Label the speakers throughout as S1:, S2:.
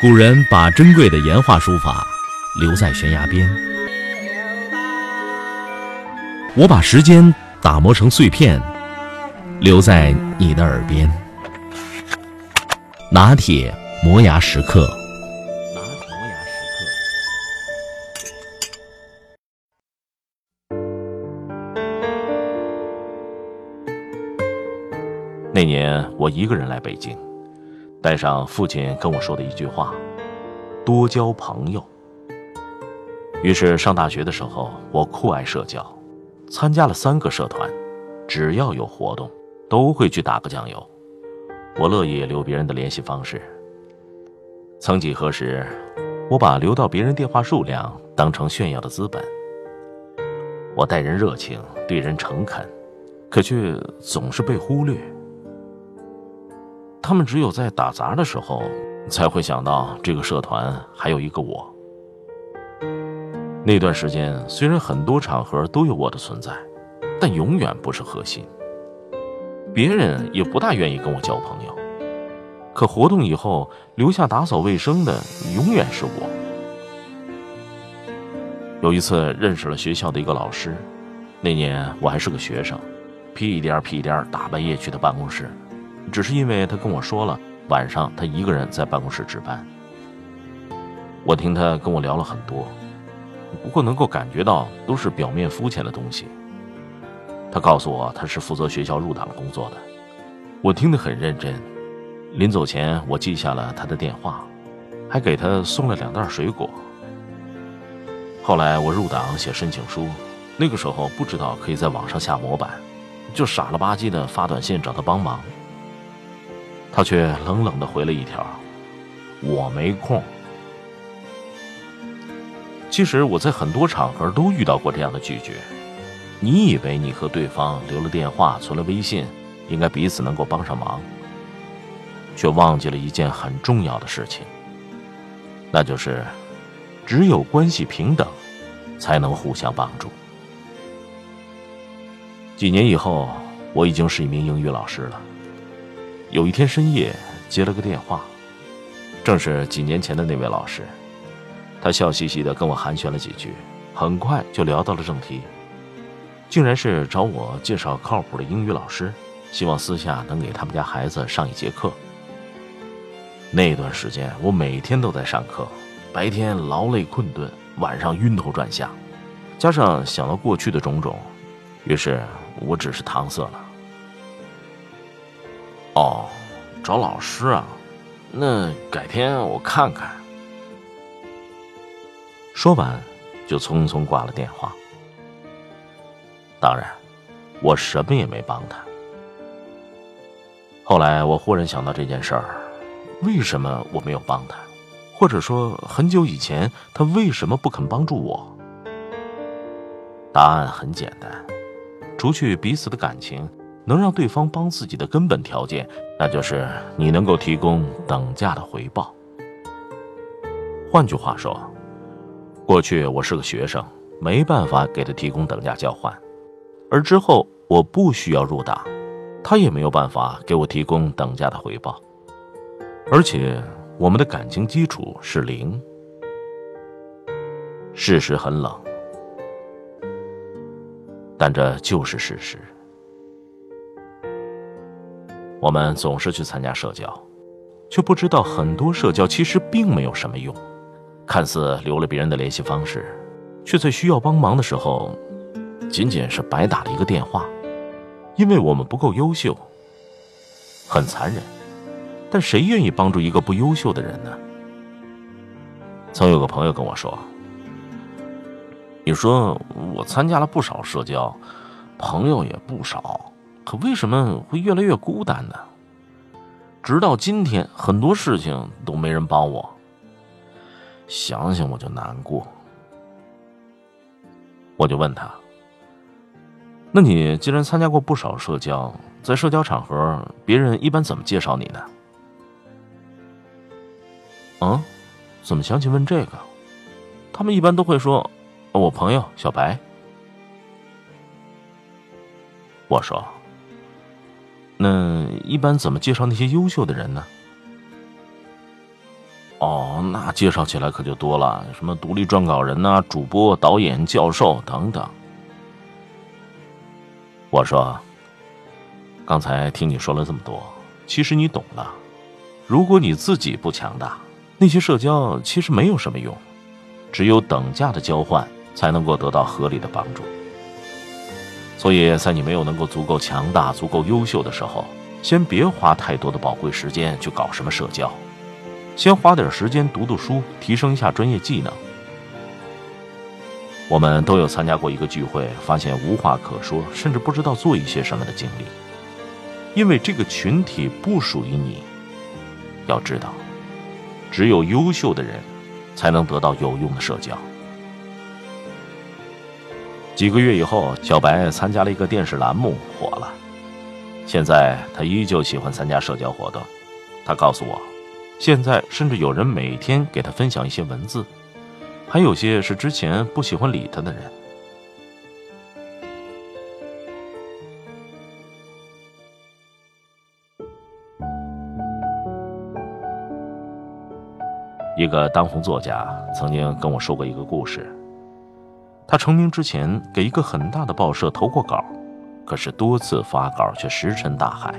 S1: 古人把珍贵的岩画书法留在悬崖边，我把时间打磨成碎片，留在你的耳边。拿铁磨牙时刻。拿铁磨牙
S2: 时刻。那年我一个人来北京。带上父亲跟我说的一句话：“多交朋友。”于是上大学的时候，我酷爱社交，参加了三个社团，只要有活动，都会去打个酱油。我乐意留别人的联系方式。曾几何时，我把留到别人电话数量当成炫耀的资本。我待人热情，对人诚恳，可却总是被忽略。他们只有在打杂的时候，才会想到这个社团还有一个我。那段时间，虽然很多场合都有我的存在，但永远不是核心。别人也不大愿意跟我交朋友。可活动以后，留下打扫卫生的永远是我。有一次认识了学校的一个老师，那年我还是个学生，屁颠屁颠大半夜去他办公室。只是因为他跟我说了晚上他一个人在办公室值班。我听他跟我聊了很多，不过能够感觉到都是表面肤浅的东西。他告诉我他是负责学校入党工作的，我听得很认真。临走前我记下了他的电话，还给他送了两袋水果。后来我入党写申请书，那个时候不知道可以在网上下模板，就傻了吧唧的发短信找他帮忙。他却冷冷的回了一条：“我没空。”其实我在很多场合都遇到过这样的拒绝。你以为你和对方留了电话、存了微信，应该彼此能够帮上忙，却忘记了一件很重要的事情，那就是只有关系平等，才能互相帮助。几年以后，我已经是一名英语老师了。有一天深夜接了个电话，正是几年前的那位老师。他笑嘻嘻的跟我寒暄了几句，很快就聊到了正题，竟然是找我介绍靠谱的英语老师，希望私下能给他们家孩子上一节课。那段时间我每天都在上课，白天劳累困顿，晚上晕头转向，加上想到过去的种种，于是我只是搪塞了。哦，找老师啊？那改天我看看。说完，就匆匆挂了电话。当然，我什么也没帮他。后来我忽然想到这件事儿，为什么我没有帮他？或者说，很久以前他为什么不肯帮助我？答案很简单，除去彼此的感情。能让对方帮自己的根本条件，那就是你能够提供等价的回报。换句话说，过去我是个学生，没办法给他提供等价交换；而之后我不需要入党，他也没有办法给我提供等价的回报。而且我们的感情基础是零。事实很冷，但这就是事实。我们总是去参加社交，却不知道很多社交其实并没有什么用。看似留了别人的联系方式，却在需要帮忙的时候，仅仅是白打了一个电话。因为我们不够优秀，很残忍。但谁愿意帮助一个不优秀的人呢？曾有个朋友跟我说：“你说我参加了不少社交，朋友也不少。”可为什么会越来越孤单呢？直到今天，很多事情都没人帮我，想想我就难过。我就问他：“那你既然参加过不少社交，在社交场合，别人一般怎么介绍你的？”嗯，怎么想起问这个？他们一般都会说：“我朋友小白。”我说。那一般怎么介绍那些优秀的人呢？哦，那介绍起来可就多了，什么独立撰稿人呐、主播、导演、教授等等。我说，刚才听你说了这么多，其实你懂了。如果你自己不强大，那些社交其实没有什么用，只有等价的交换才能够得到合理的帮助。所以在你没有能够足够强大、足够优秀的时候，先别花太多的宝贵时间去搞什么社交，先花点时间读读书，提升一下专业技能。我们都有参加过一个聚会，发现无话可说，甚至不知道做一些什么的经历，因为这个群体不属于你。要知道，只有优秀的人，才能得到有用的社交。几个月以后，小白参加了一个电视栏目，火了。现在他依旧喜欢参加社交活动。他告诉我，现在甚至有人每天给他分享一些文字，还有些是之前不喜欢理他的人。一个当红作家曾经跟我说过一个故事。他成名之前给一个很大的报社投过稿，可是多次发稿却石沉大海。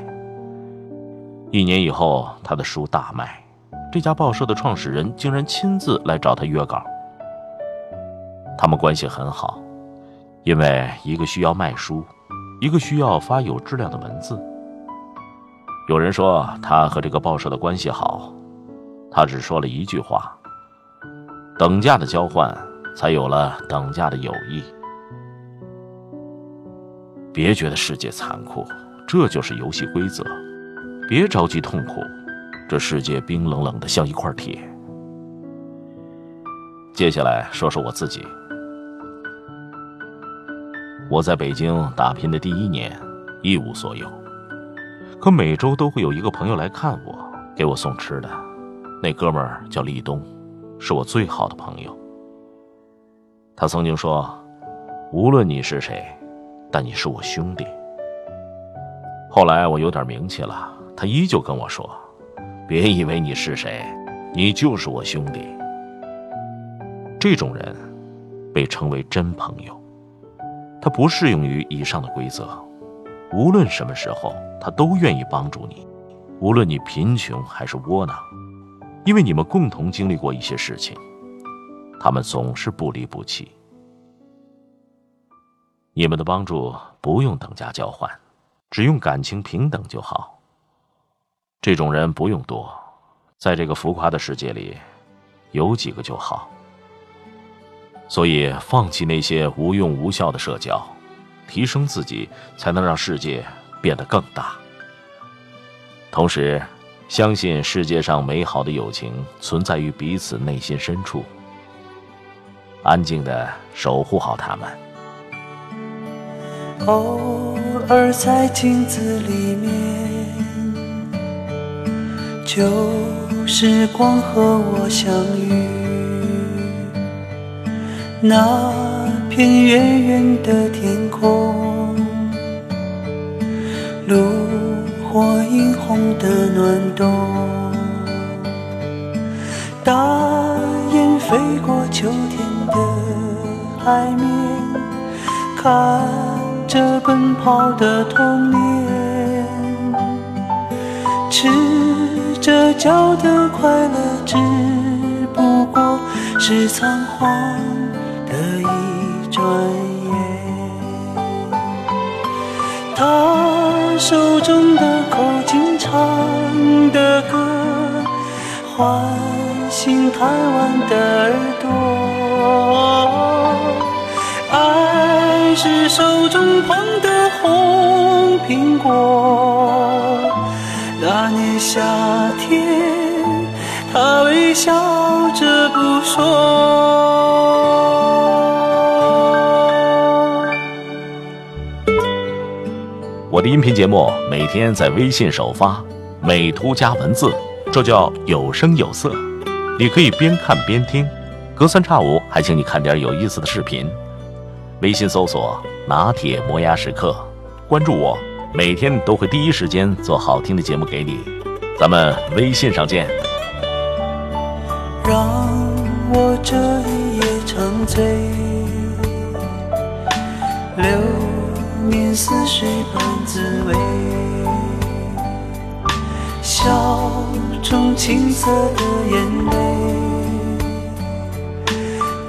S2: 一年以后，他的书大卖，这家报社的创始人竟然亲自来找他约稿。他们关系很好，因为一个需要卖书，一个需要发有质量的文字。有人说他和这个报社的关系好。他只说了一句话：“等价的交换，才有了等价的友谊。”别觉得世界残酷，这就是游戏规则；别着急痛苦，这世界冰冷冷的像一块铁。接下来说说我自己。我在北京打拼的第一年，一无所有，可每周都会有一个朋友来看我，给我送吃的。那哥们儿叫立冬，是我最好的朋友。他曾经说：“无论你是谁，但你是我兄弟。”后来我有点名气了，他依旧跟我说：“别以为你是谁，你就是我兄弟。”这种人被称为真朋友。他不适用于以上的规则，无论什么时候，他都愿意帮助你，无论你贫穷还是窝囊。因为你们共同经历过一些事情，他们总是不离不弃。你们的帮助不用等价交换，只用感情平等就好。这种人不用多，在这个浮夸的世界里，有几个就好。所以，放弃那些无用无效的社交，提升自己，才能让世界变得更大。同时。相信世界上美好的友情存在于彼此内心深处，安静的守护好他们。
S3: 偶尔在镜子里面，旧时光和我相遇，那片远远的天空，炉。火映红的暖冬，大雁飞过秋天海面，看着奔跑的童年，赤着脚的快乐，只不过是仓皇的一转眼。他手中的。口琴唱的歌，唤醒贪玩的耳朵。爱是手中捧的红苹果。那年夏天，他微笑着不说。
S2: 我的音频节目每天在微信首发，美图加文字，这叫有声有色。你可以边看边听，隔三差五还请你看点有意思的视频。微信搜索“拿铁磨牙时刻”，关注我，每天都会第一时间做好听的节目给你。咱们微信上见。
S3: 我这一夜长醉，流年似水般滋味，笑中青涩的眼泪，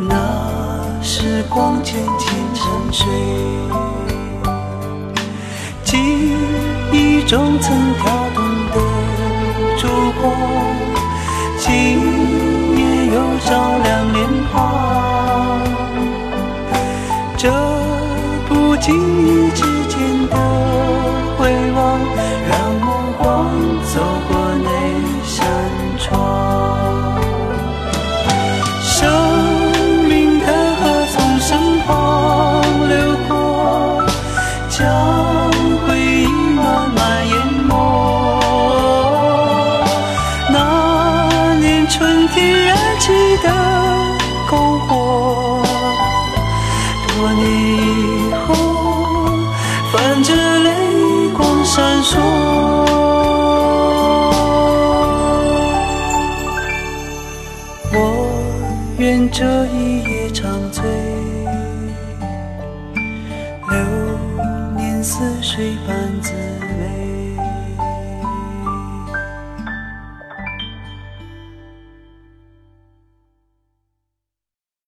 S3: 那时光渐渐沉睡，记忆中曾跳动的烛光，